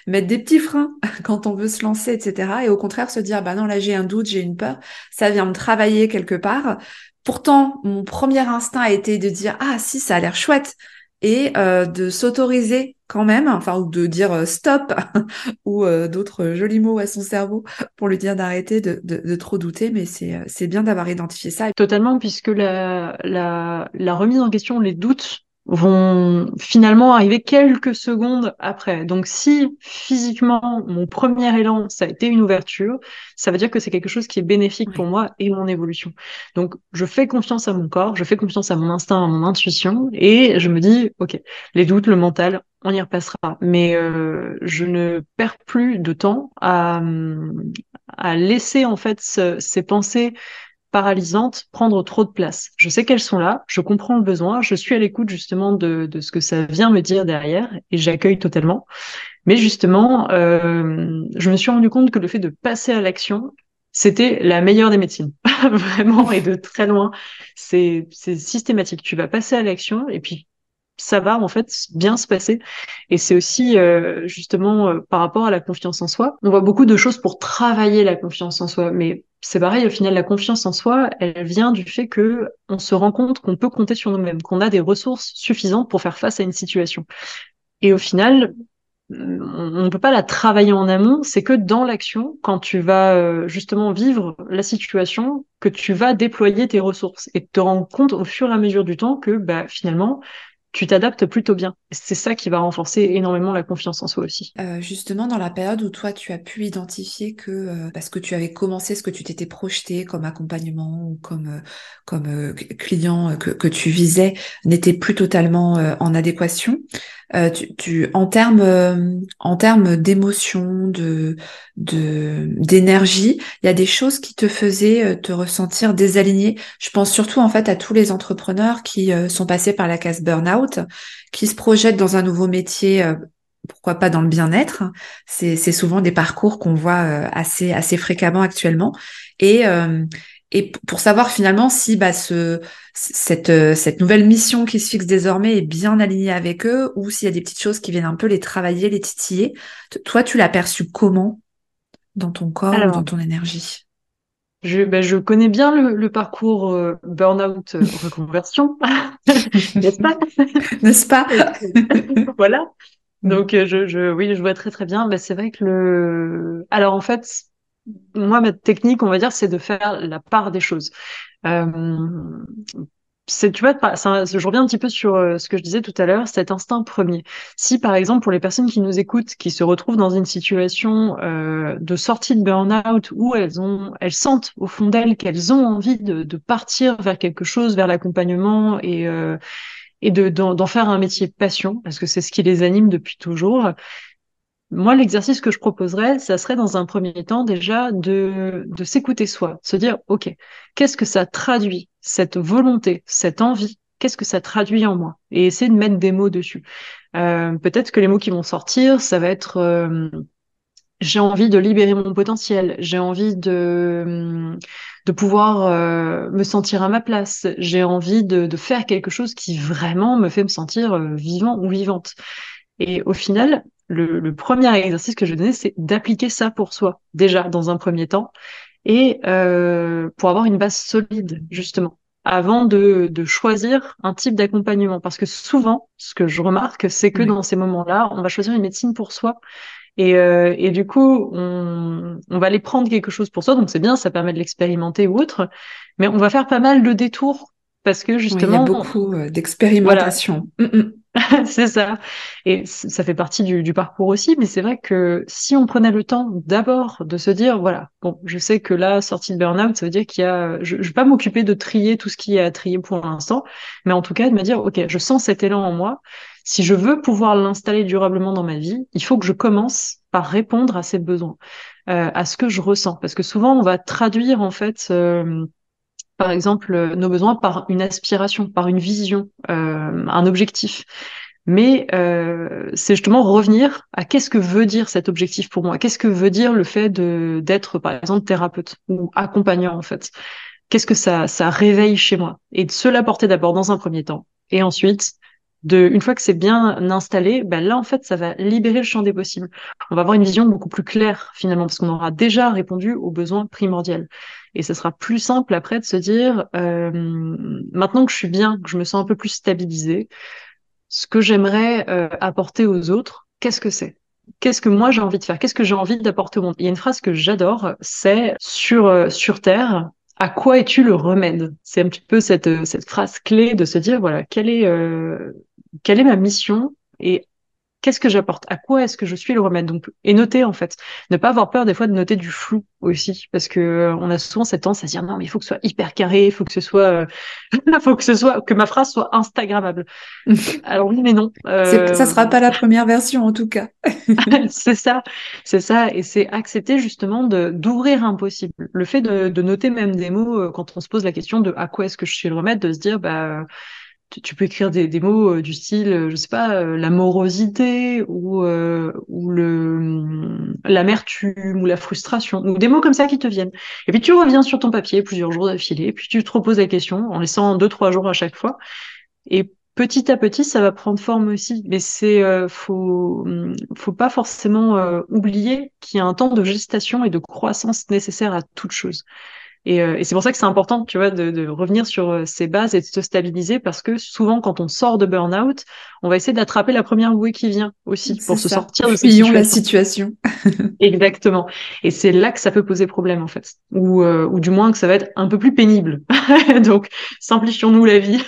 S1: mettent des petits freins quand on veut se lancer, etc. Et au contraire se dire, bah non, là j'ai un doute, j'ai une peur, ça vient me travailler quelque part. Pourtant, mon premier instinct a été de dire, ah si, ça a l'air chouette et euh, de s'autoriser quand même, enfin, ou de dire euh, stop, ou euh, d'autres jolis mots à son cerveau pour lui dire d'arrêter de, de, trop douter, mais c'est bien d'avoir identifié ça.
S2: Totalement, puisque la, la remise en question, les doutes vont finalement arriver quelques secondes après. Donc si physiquement mon premier élan ça a été une ouverture, ça veut dire que c'est quelque chose qui est bénéfique pour moi et mon évolution. Donc je fais confiance à mon corps, je fais confiance à mon instinct, à mon intuition et je me dis ok, les doutes, le mental, on y repassera. Mais euh, je ne perds plus de temps à, à laisser en fait ces pensées paralysante, prendre trop de place. Je sais qu'elles sont là, je comprends le besoin, je suis à l'écoute justement de, de, ce que ça vient me dire derrière et j'accueille totalement. Mais justement, euh, je me suis rendu compte que le fait de passer à l'action, c'était la meilleure des médecines, vraiment et de très loin. C'est systématique. Tu vas passer à l'action et puis ça va en fait bien se passer. Et c'est aussi euh, justement euh, par rapport à la confiance en soi. On voit beaucoup de choses pour travailler la confiance en soi, mais c'est pareil. Au final, la confiance en soi, elle vient du fait que on se rend compte qu'on peut compter sur nous-mêmes, qu'on a des ressources suffisantes pour faire face à une situation. Et au final, on ne peut pas la travailler en amont, c'est que dans l'action, quand tu vas euh, justement vivre la situation, que tu vas déployer tes ressources et te rendre compte au fur et à mesure du temps que bah, finalement, tu t'adaptes plutôt bien. C'est ça qui va renforcer énormément la confiance en soi aussi.
S1: Euh, justement, dans la période où toi, tu as pu identifier que, euh, parce que tu avais commencé ce que tu t'étais projeté comme accompagnement ou comme, euh, comme client que, que, tu visais n'était plus totalement en adéquation, euh, en termes euh, en termes d'émotion, de d'énergie, il y a des choses qui te faisaient euh, te ressentir désaligné. Je pense surtout en fait à tous les entrepreneurs qui sont passés par la case burn-out, qui se projettent dans un nouveau métier pourquoi pas dans le bien-être. C'est souvent des parcours qu'on voit assez assez fréquemment actuellement. Et pour savoir finalement si bah, ce, cette, euh, cette nouvelle mission qui se fixe désormais est bien alignée avec eux ou s'il y a des petites choses qui viennent un peu les travailler, les titiller. Toi, tu l'as perçu comment dans ton corps ou dans ton énergie?
S2: je, ben, je connais bien le, le parcours euh, burn-out euh, reconversion, n'est-ce pas?
S1: N'est-ce pas?
S2: Voilà. Mm. Donc je, je, oui, je vois très très bien. Mais c'est vrai que le. Alors en fait, moi, ma technique, on va dire, c'est de faire la part des choses. Euh, c'est, tu vois, je reviens un petit peu sur euh, ce que je disais tout à l'heure, cet instinct premier. Si, par exemple, pour les personnes qui nous écoutent, qui se retrouvent dans une situation euh, de sortie de burn-out où elles ont, elles sentent au fond d'elles qu'elles ont envie de, de, partir vers quelque chose, vers l'accompagnement et euh, et de d'en faire un métier passion, parce que c'est ce qui les anime depuis toujours. Moi, l'exercice que je proposerais, ça serait dans un premier temps déjà de, de s'écouter soi, se dire, OK, qu'est-ce que ça traduit, cette volonté, cette envie, qu'est-ce que ça traduit en moi? Et essayer de mettre des mots dessus. Euh, Peut-être que les mots qui vont sortir, ça va être euh, j'ai envie de libérer mon potentiel, j'ai envie de, de pouvoir euh, me sentir à ma place, j'ai envie de, de, faire quelque chose qui vraiment me fait me sentir euh, vivant ou vivante. Et au final, le, premier exercice que je vais donner, c'est d'appliquer ça pour soi, déjà dans un premier temps, et euh, pour avoir une base solide, justement, avant de, de choisir un type d'accompagnement. Parce que souvent, ce que je remarque, c'est que dans ces moments-là, on va choisir une médecine pour soi. Et, euh, et du coup, on, on va aller prendre quelque chose pour soi, donc c'est bien, ça permet de l'expérimenter ou autre, mais on va faire pas mal de détours parce que justement,
S1: il y a beaucoup euh, d'expérimentation. Mm, mm.
S2: c'est ça. Et ça fait partie du, parcours aussi, mais c'est vrai que si on prenait le temps d'abord de se dire, voilà, bon, je sais que là, sortie de burn-out, ça veut dire qu'il y a, je, ne vais pas m'occuper de trier tout ce qui est à trier pour l'instant, mais en tout cas de me dire, ok, je sens cet élan en moi. Si je veux pouvoir l'installer durablement dans ma vie, il faut que je commence par répondre à ces besoins, euh, à ce que je ressens, parce que souvent on va traduire en fait. Euh, par exemple, nos besoins par une aspiration, par une vision, euh, un objectif. Mais euh, c'est justement revenir à qu'est-ce que veut dire cet objectif pour moi? Qu'est-ce que veut dire le fait de d'être, par exemple, thérapeute ou accompagnant, en fait? Qu'est-ce que ça, ça réveille chez moi? Et de se l'apporter d'abord dans un premier temps. Et ensuite, de, une fois que c'est bien installé, ben là, en fait, ça va libérer le champ des possibles. On va avoir une vision beaucoup plus claire, finalement, parce qu'on aura déjà répondu aux besoins primordiaux. Et ce sera plus simple après de se dire, euh, maintenant que je suis bien, que je me sens un peu plus stabilisée, ce que j'aimerais euh, apporter aux autres, qu'est-ce que c'est? Qu'est-ce que moi j'ai envie de faire? Qu'est-ce que j'ai envie d'apporter au monde? Il y a une phrase que j'adore, c'est sur euh, sur Terre, à quoi es-tu le remède? C'est un petit peu cette, cette phrase clé de se dire voilà quelle est quelle est ma mission et qu'est-ce que j'apporte? À quoi est-ce que je suis le remède? Donc, et noter en fait, ne pas avoir peur des fois de noter du flou aussi, parce que euh, on a souvent cette tendance à se dire non mais il faut que ce soit hyper carré, il faut que ce soit, euh... faut que ce soit, que ma phrase soit instagrammable. Alors oui mais non.
S1: Euh... Ça sera pas la première version en tout cas.
S2: c'est ça, c'est ça, et c'est accepter justement d'ouvrir un possible. Le fait de, de noter même des mots euh, quand on se pose la question de à quoi est-ce que je suis le remède, de se dire bah tu, peux écrire des, mots euh, du style, euh, je sais pas, euh, la morosité ou, ou le hum, l'amertume ou la frustration ou des mots comme ça qui te viennent. Et puis tu reviens sur ton papier plusieurs jours d'affilée, puis tu te reposes la question en laissant deux trois jours à chaque fois. Et petit à petit, ça va prendre forme aussi. Mais c'est faut hum, faut pas forcément oublier qu'il y a un temps de gestation et de croissance nécessaire à toute chose. Et, euh, et c'est pour ça que c'est important, tu vois, de, de, revenir sur euh, ces bases et de se stabiliser parce que souvent, quand on sort de burn-out, on va essayer d'attraper la première bouée qui vient aussi pour se sortir de cette
S1: situation. la situation.
S2: Exactement. Et c'est là que ça peut poser problème en fait, ou euh, ou du moins que ça va être un peu plus pénible. Donc, simplifions-nous la vie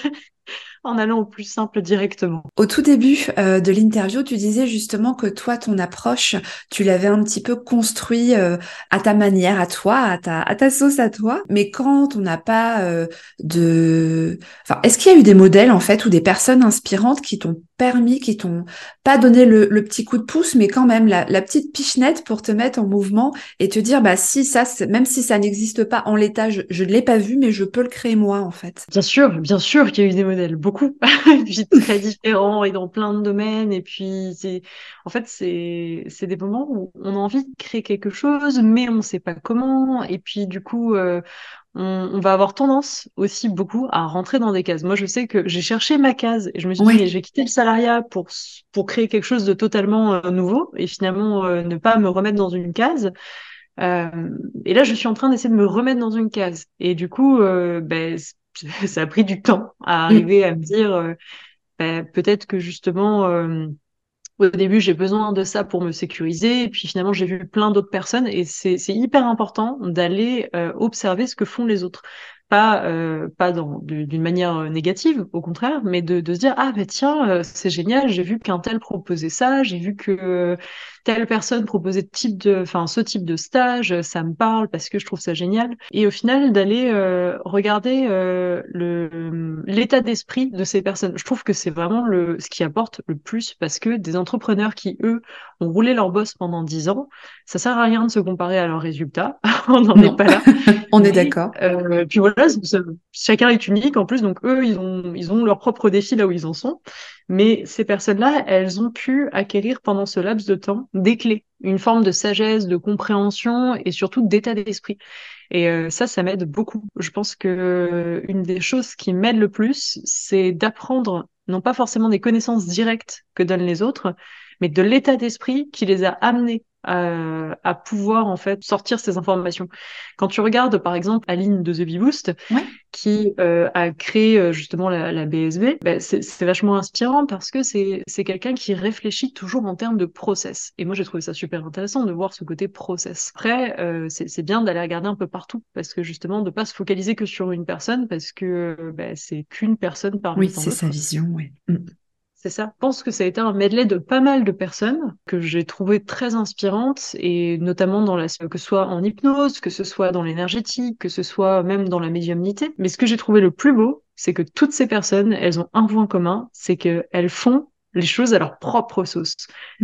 S2: en allant au plus simple directement.
S1: Au tout début euh, de l'interview, tu disais justement que toi, ton approche, tu l'avais un petit peu construit euh, à ta manière, à toi, à ta, à ta sauce à toi. Mais quand on n'a pas euh, de... Enfin, est-ce qu'il y a eu des modèles, en fait, ou des personnes inspirantes qui t'ont permis, qui t'ont pas donné le, petit coup de pouce, mais quand même la, petite pichenette pour te mettre en mouvement et te dire, bah si ça, même si ça n'existe pas en l'état, je ne l'ai pas vu, mais je peux le créer moi, en fait?
S2: Bien sûr, bien sûr qu'il y a eu des modèles, beaucoup, et puis très différents et dans plein de domaines. Et puis, c'est, en fait, c'est, c'est des moments où on a envie de créer quelque chose, mais on ne sait pas comment. Et puis, du coup, euh, on, va avoir tendance aussi beaucoup à rentrer dans des cases. Moi, je sais que j'ai cherché ma case et je me suis dit, j'ai quitté le salariat pour, pour créer quelque chose de totalement euh, nouveau et finalement euh, ne pas me remettre dans une case. Euh, et là, je suis en train d'essayer de me remettre dans une case. Et du coup, ben, ça a pris du temps à arriver à me dire, ben, peut-être que justement au début, j'ai besoin de ça pour me sécuriser. Et puis finalement, j'ai vu plein d'autres personnes. Et c'est hyper important d'aller euh, observer ce que font les autres pas euh, pas dans d'une manière euh, négative au contraire mais de, de se dire ah ben tiens euh, c'est génial j'ai vu qu'un tel proposait ça j'ai vu que telle personne proposait type de enfin ce type de stage ça me parle parce que je trouve ça génial. Et au final d'aller regarder le l'état d'esprit de ces personnes. Je trouve que c'est vraiment le ce qui apporte le plus parce que des entrepreneurs qui eux ont roulé leur boss pendant dix ans ça sert à rien de se comparer à leurs résultats. On n'en est pas là.
S1: On est d'accord.
S2: puis voilà chacun est unique en plus, donc eux, ils ont, ils ont leur propre défi là où ils en sont. Mais ces personnes-là, elles ont pu acquérir pendant ce laps de temps des clés, une forme de sagesse, de compréhension et surtout d'état d'esprit. Et euh, ça, ça m'aide beaucoup. Je pense que euh, une des choses qui m'aide le plus, c'est d'apprendre non pas forcément des connaissances directes que donnent les autres, mais de l'état d'esprit qui les a amenés à, pouvoir en fait sortir ces informations. Quand tu regardes par exemple Aline de The Bee Boost, qui euh, a créé euh, justement la, la BSB, ben, c'est vachement inspirant parce que c'est quelqu'un qui réfléchit toujours en termes de process. Et moi j'ai trouvé ça super intéressant de voir ce côté process. Après, euh, c'est bien d'aller regarder un peu partout parce que justement de pas se focaliser que sur une personne parce que ben, c'est qu'une personne parmi
S1: Oui, c'est sa vision, oui. Mm.
S2: C'est ça. Je pense que ça a été un medley de pas mal de personnes que j'ai trouvé très inspirantes et notamment dans la, que ce soit en hypnose, que ce soit dans l'énergétique, que ce soit même dans la médiumnité. Mais ce que j'ai trouvé le plus beau, c'est que toutes ces personnes, elles ont un point commun, c'est qu'elles font les choses à leur propre sauce.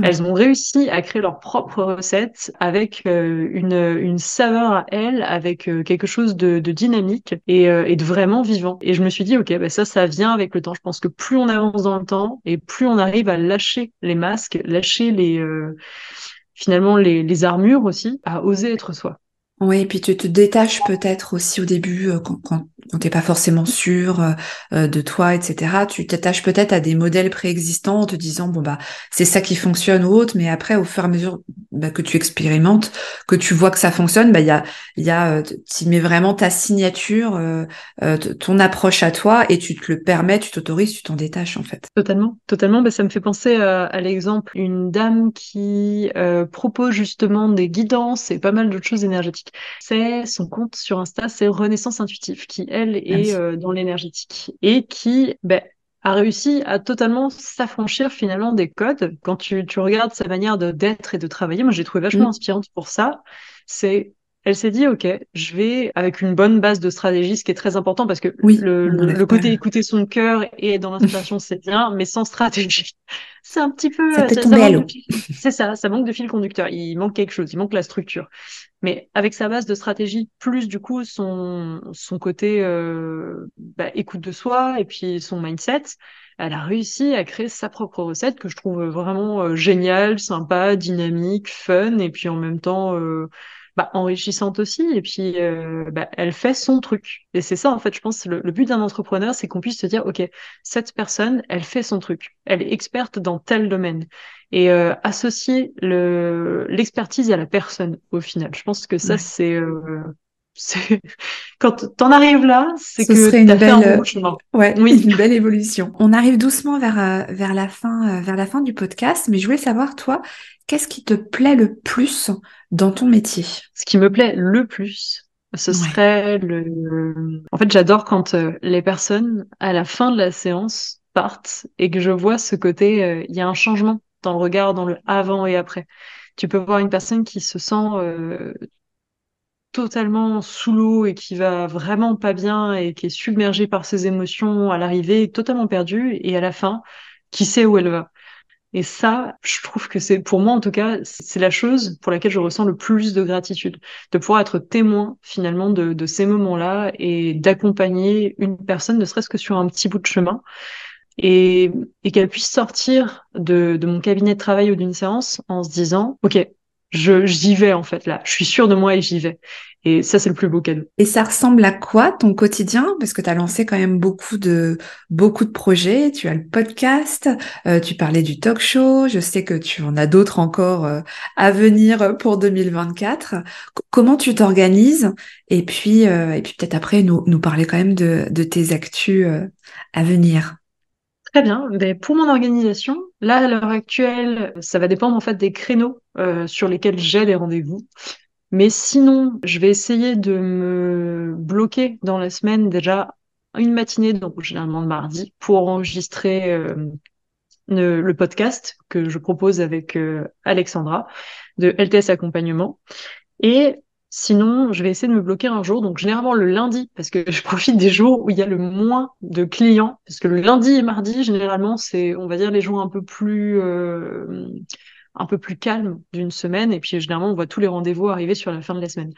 S2: Elles ont réussi à créer leur propre recette avec euh, une, une saveur à elles, avec euh, quelque chose de, de dynamique et, euh, et, de vraiment vivant. Et je me suis dit, ok, bah ça, ça vient avec le temps. Je pense que plus on avance dans le temps et plus on arrive à lâcher les masques, lâcher les finalement les, les armures aussi, à oser être soi.
S1: Oui, et puis tu te détaches peut-être aussi au début euh, quand, t'es pas forcément sûr euh, euh, de toi, etc. Tu t'attaches peut-être à des modèles préexistants en te disant bon bah c'est ça qui fonctionne ou autre, mais après au fur et à mesure bah, que tu expérimentes, que tu vois que ça fonctionne, bah il y a il y a tu mets vraiment ta signature, ton approche à toi et tu te le permets, tu t'autorises, tu t'en détaches en fait.
S2: Totalement, totalement. Bah, ça me fait penser à, à l'exemple une dame qui propose justement des guidances et pas mal d'autres choses énergétiques c'est son compte sur Insta, c'est Renaissance Intuitive, qui elle est euh, dans l'énergétique et qui ben, a réussi à totalement s'affranchir finalement des codes. Quand tu, tu regardes sa manière de d'être et de travailler, moi j'ai trouvé vachement mm. inspirante pour ça. C'est elle s'est dit, OK, je vais avec une bonne base de stratégie, ce qui est très important parce que oui, le, le, côté écouter son cœur et être dans l'inspiration, c'est bien, mais sans stratégie, c'est un petit peu... C'est ça, ça manque de fil conducteur. Il manque quelque chose, il manque la structure. Mais avec sa base de stratégie, plus du coup son, son côté euh, bah, écoute de soi et puis son mindset, elle a réussi à créer sa propre recette que je trouve vraiment euh, géniale, sympa, dynamique, fun et puis en même temps... Euh, bah, enrichissante aussi. Et puis, euh, bah, elle fait son truc. Et c'est ça, en fait, je pense, le, le but d'un entrepreneur, c'est qu'on puisse se dire, OK, cette personne, elle fait son truc. Elle est experte dans tel domaine. Et euh, associer l'expertise à la personne, au final. Je pense que ça, c'est... Euh, quand t'en arrives là, c'est que
S1: serait une belle, bon chemin. Ouais, oui, une belle évolution. On arrive doucement vers vers la fin vers la fin du podcast, mais je voulais savoir toi, qu'est-ce qui te plaît le plus dans ton métier?
S2: Ce qui me plaît le plus, ce serait le. En fait, j'adore quand euh, les personnes, à la fin de la séance, partent et que je vois ce côté, euh, il y a un changement dans le regard, dans le avant et après. Tu peux voir une personne qui se sent euh, totalement sous l'eau et qui va vraiment pas bien et qui est submergée par ses émotions à l'arrivée, totalement perdue, et à la fin, qui sait où elle va. Et ça, je trouve que c'est, pour moi en tout cas, c'est la chose pour laquelle je ressens le plus de gratitude, de pouvoir être témoin finalement de, de ces moments-là et d'accompagner une personne, ne serait-ce que sur un petit bout de chemin, et, et qu'elle puisse sortir de, de mon cabinet de travail ou d'une séance en se disant, OK, je j'y vais en fait là, je suis sûre de moi et j'y vais. Et ça, c'est le plus beau cadeau.
S1: Et ça ressemble à quoi ton quotidien? Parce que tu as lancé quand même beaucoup de, beaucoup de projets. Tu as le podcast, euh, tu parlais du talk show. Je sais que tu en as d'autres encore euh, à venir pour 2024. comment tu t'organises? Et puis, euh, et puis peut-être après, nous, nous parler quand même de, de tes actus à venir.
S2: Très bien. Ben, pour mon organisation, là, à l'heure actuelle, ça va dépendre en fait des créneaux sur lesquels j'ai les rendez-vous. Mais sinon, je vais essayer de me bloquer dans la semaine déjà une matinée, donc généralement le mardi, pour enregistrer euh, le, podcast que je propose avec euh, Alexandra de LTS Accompagnement. Et sinon, je vais essayer de me bloquer un jour, donc généralement le lundi, parce que je profite des jours où il y a le moins de clients, parce que le lundi et mardi, généralement, c'est, on va dire, les jours un peu plus... Euh, un peu plus calme d'une semaine. Et puis généralement, on voit tous les rendez-vous arriver sur la fin de la semaine.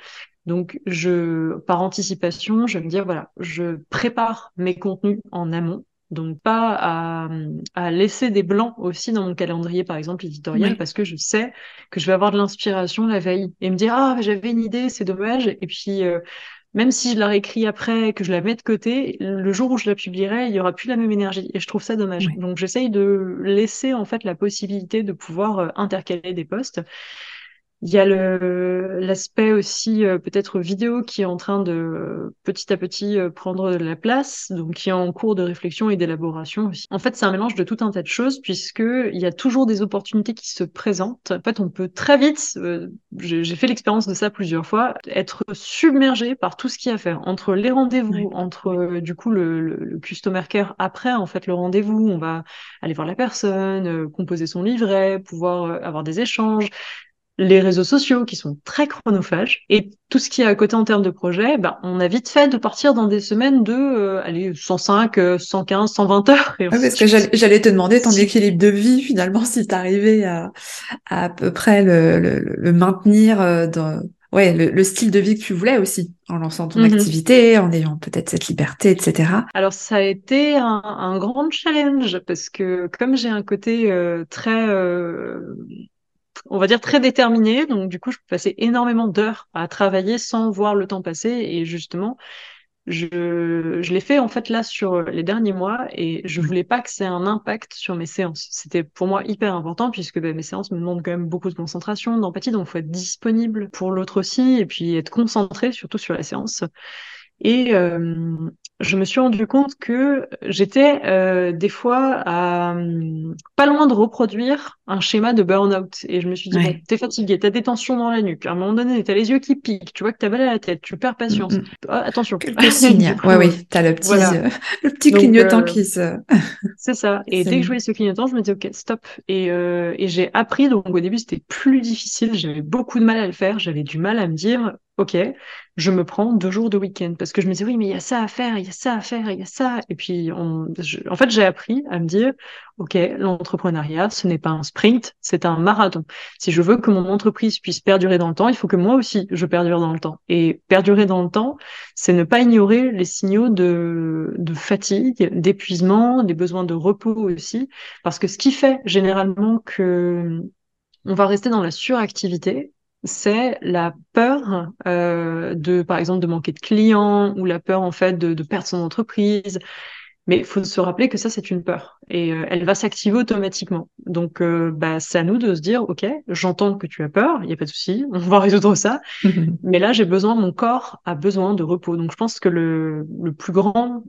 S2: Donc, je, par anticipation, je vais me dire, voilà, je prépare mes contenus en amont. Donc, pas à, à laisser des blancs aussi dans mon calendrier, par exemple, éditorial, parce que je sais que je vais avoir de l'inspiration la veille et me dire, ah, j'avais une idée, c'est dommage. Et puis, euh, même si je la réécris après, que je la mets de côté, le jour où je la publierai, il y aura plus la même énergie. Et je trouve ça dommage. Donc j'essaye de laisser en fait la possibilité de pouvoir euh, intercaler des posts. Il y a l'aspect aussi euh, peut-être vidéo qui est en train de petit à petit euh, prendre de la place, donc qui est en cours de réflexion et d'élaboration aussi. En fait, c'est un mélange de tout un tas de choses puisque il y a toujours des opportunités qui se présentent. En fait, on peut très vite, euh, j'ai fait l'expérience de ça plusieurs fois, être submergé par tout ce qu'il y a à faire entre les rendez-vous, entre du coup le, le, customer care après en fait le rendez-vous, on va aller voir la personne, composer son livret, pouvoir avoir des échanges les réseaux sociaux qui sont très chronophages et tout ce qui est à côté en termes de projet, ben, on a vite fait de partir dans des semaines de euh, allez, 105, 115, 120 heures.
S1: Et parce que j'allais te demander ton équilibre de vie finalement si tu arrivais à, à, peu près le, le, le maintenir euh, dans ouais, le, style de vie que tu voulais aussi, en lançant ton mhm. activité, en ayant peut-être cette liberté, etc.
S2: Alors ça a été un, un grand challenge parce que comme j'ai un côté euh, très on va dire très déterminé. Donc du coup, je passais énormément d'heures à travailler sans voir le temps passer. Et justement, je, je l'ai fait en fait là sur les derniers mois et je voulais pas que c'est un impact sur mes séances. C'était pour moi hyper important puisque ben, mes séances me demandent quand même beaucoup de concentration, d'empathie, donc il faut être disponible pour l'autre aussi et puis être concentré surtout sur la séance. Et euh, je me suis rendu compte que j'étais euh, des fois à pas loin de reproduire un schéma de burn-out. Et je me suis dit, bon, t'es fatigué, t'as des tensions dans la nuque. À un moment donné, t'as les yeux qui piquent, tu vois que t'as mal à la tête, tu perds patience. Mm, mm. Ah, attention.
S1: Quelques signes. ouais, oui, t'as le petit, euh, le petit clignotant qui se.
S2: C'est ça. Et dès que je voyais ce clignotant, je me disais, ok, stop. Et, et j'ai appris. Donc au début, c'était plus difficile. J'avais beaucoup de mal à le faire. J'avais du mal à me dire, ok, je me prends deux jours de week-end parce que je me disais oui mais il y a ça à faire, il y a ça à faire, il y a ça. Et puis en fait j'ai appris à me dire ok l'entrepreneuriat ce n'est pas un sprint, c'est un marathon. Si je veux que mon entreprise puisse perdurer dans le temps, il faut que moi aussi je perdure dans le temps. Et perdurer dans le temps, c'est ne pas ignorer les signaux de, de fatigue, d'épuisement, des besoins de repos aussi. Parce que ce qui fait généralement que on va rester dans la suractivité c'est la peur euh, de, par exemple, de manquer de clients ou la peur en fait de, perdre son entreprise. Mais il faut se rappeler que ça, c'est une peur et euh, elle va s'activer automatiquement. Donc, euh, bah, c'est à nous de se dire, OK, j'entends que tu as peur, il n'y a pas de souci, on va résoudre ça. Mais là, j'ai besoin, mon corps a besoin de repos. Donc, je pense que le, le plus grand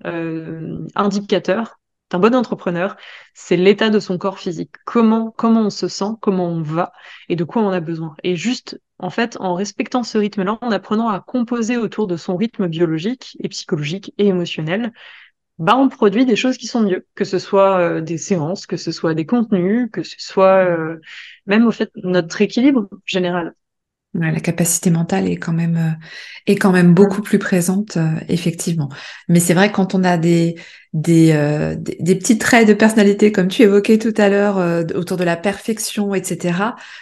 S2: indicateur un bon entrepreneur, c'est l'état de son corps physique. Comment, comment on se sent, comment on va et de quoi on a besoin. Et juste, en fait, en respectant ce rythme-là, en apprenant à composer autour de son rythme biologique et psychologique et émotionnel, bah, on produit des choses qui sont mieux, que ce soit euh, des séances, que ce soit des contenus, que ce soit euh, même au fait notre équilibre général
S1: la capacité mentale est quand même euh, est quand même beaucoup plus présente effectivement. Mais c'est vrai quand on a des des, des, petits traits de personnalité comme tu évoquais tout à l'heure autour de la perfection, etc.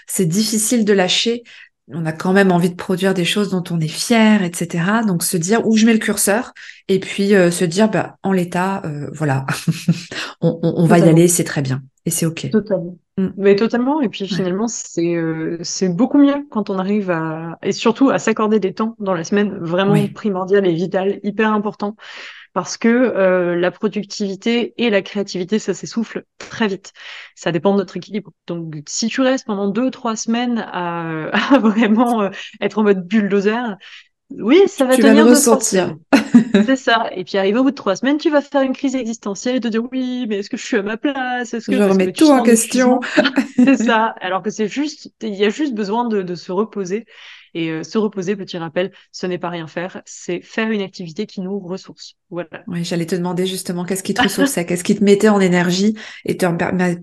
S1: C'est difficile de lâcher. On a quand même envie de produire des choses dont on est fier, etc. Donc se dire où je mets le curseur et puis se dire bah en l'état, voilà, on, on, on va y aller, c'est très bien et c'est ok.
S2: Totalement. Mm. Mais totalement. Et puis finalement, c'est euh, c'est beaucoup mieux quand on arrive à et surtout à s'accorder des temps dans la semaine vraiment primordial et vital, hyper important, parce que euh, la productivité et la créativité, ça s'essouffle très vite. Ça dépend de notre équilibre. Donc, si tu restes pendant deux trois semaines à, à vraiment euh, être en mode bulldozer, oui, ça va
S1: tu
S2: tenir
S1: vas le ressentir.
S2: C'est ça. Et puis, arrivé au bout de trois semaines, tu vas faire une crise existentielle et te dire oui, mais est-ce que je suis à ma place? Est-ce que
S1: je remets tout en question
S2: C'est ça. Alors que c'est juste, il y a juste besoin de, de se reposer. Et euh, se reposer, petit rappel, ce n'est pas rien faire, c'est faire une activité qui nous ressource. Voilà.
S1: Oui, j'allais te demander justement qu'est-ce qui te ressourçait, qu'est-ce qui te mettait en énergie et te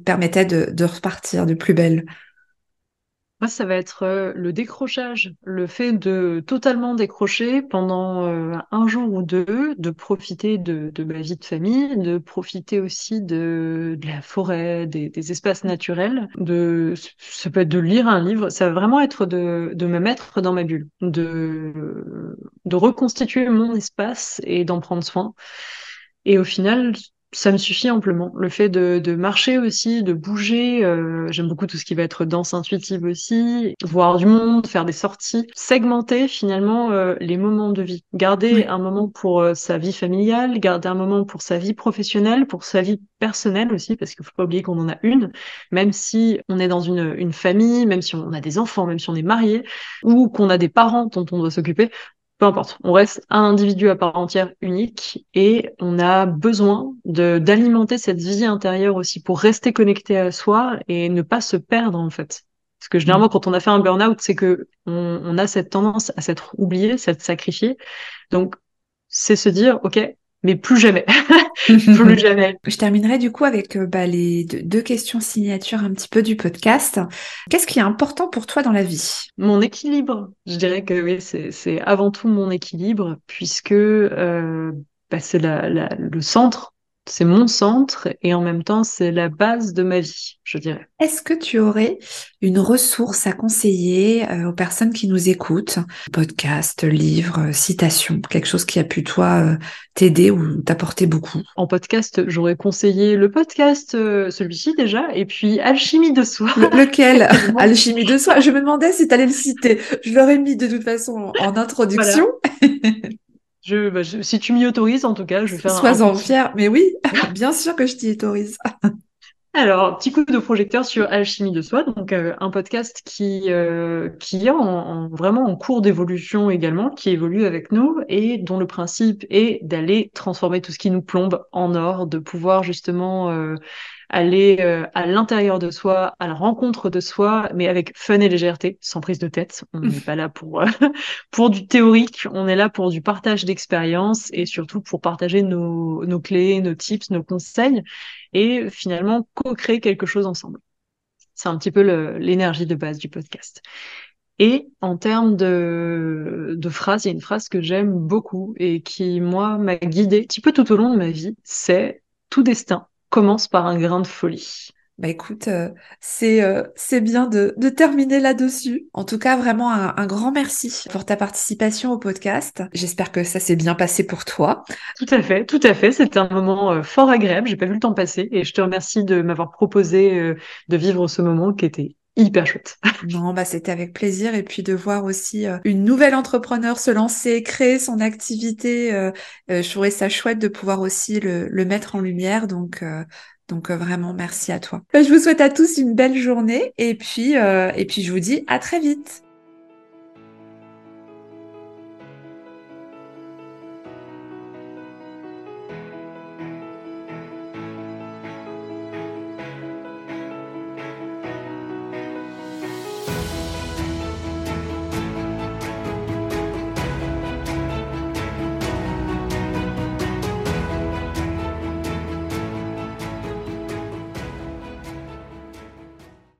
S1: permettait de, de repartir de plus belle?
S2: Moi, ça va être euh, le décrochage, le fait de totalement décrocher pendant euh, un jour ou deux, de profiter de, ma vie de famille, de profiter aussi de, la forêt, des, espaces naturels. De, ça peut être de lire un livre, ça va vraiment être de, de me mettre dans ma bulle, de, de reconstituer mon espace et d'en prendre soin. Et au final, ça me suffit amplement. Le fait de, de marcher aussi, de bouger, euh, j'aime beaucoup tout ce qui va être danse intuitive aussi, voir du monde, faire des sorties, segmenter finalement euh, les moments de vie, garder un moment pour euh, sa vie familiale, garder un moment pour sa vie professionnelle, pour sa vie personnelle aussi, parce qu'il faut pas oublier qu'on en a une, même si on est dans une, une famille, même si on a des enfants, même si on est marié, ou qu'on a des parents dont on doit s'occuper, peu importe, on reste un individu à part entière unique et on a besoin d'alimenter cette vie intérieure aussi pour rester connecté à soi et ne pas se perdre en fait. Parce que généralement, mm. quand on a fait un burn-out, c'est que on, on, a cette tendance à s'être oublié, s'être sacrifié. Donc, c'est se dire, OK, mais plus jamais. plus jamais.
S1: Je terminerai du coup avec euh, bah, les deux, questions signatures un petit peu du podcast. Qu'est-ce qui est important pour toi dans la vie?
S2: Mon équilibre. Je dirais que oui, c'est avant tout mon équilibre, puisque euh, bah, c'est le centre c'est mon centre et en même temps c'est la base de ma vie, je dirais.
S1: Est-ce que tu aurais une ressource à conseiller euh, aux personnes qui nous écoutent? Podcast, livre, euh, citation, quelque chose qui a pu toi euh, t'aider ou t'apporter beaucoup?
S2: En podcast, j'aurais conseillé le podcast, celui-ci déjà, et puis Alchimie de soi.
S1: lequel? Alchimie de soi. Je me demandais si tu allais le citer. Je l'aurais mis de toute façon en introduction.
S2: Bah, je, si tu m'y autorises, en tout cas, je vais faire
S1: Sois-en fier, mais oui, bien sûr que je t'y autorise.
S2: Alors, petit coup de projecteur sur Alchimie de soi, donc euh, un podcast qui euh, qui est en, vraiment en cours d'évolution également, qui évolue avec nous et dont le principe est d'aller transformer tout ce qui nous plombe en or, de pouvoir justement euh, aller euh, à l'intérieur de soi, à la rencontre de soi, mais avec fun et légèreté, sans prise de tête. On n'est pas là pour euh, pour du théorique, on est là pour du partage d'expériences et surtout pour partager nos, nos clés, nos tips, nos conseils et finalement co-créer quelque chose ensemble. C'est un petit peu l'énergie de base du podcast. Et en termes de, de phrases, il y a une phrase que j'aime beaucoup et qui, moi, m'a guidée un petit peu tout au long de ma vie, c'est tout destin commence par un grain de folie.
S1: Bah écoute, euh, c'est euh, c'est bien de, de terminer là-dessus. En tout cas, vraiment un, un, grand merci pour ta participation au podcast. J'espère que ça s'est bien passé pour toi.
S2: Tout à fait, tout à fait. C'était un moment euh, fort agréable. J'ai pas vu le temps passer et je te remercie de m'avoir proposé de vivre ce moment qui était hyper chouette.
S1: Non, bah c'était avec plaisir et puis de voir aussi une nouvelle entrepreneur se lancer, créer son activité. Euh, je trouvais ça chouette de pouvoir aussi le, le mettre en lumière. Donc donc vraiment merci à toi. Je vous souhaite à tous une belle journée et puis et puis je vous dis à très vite.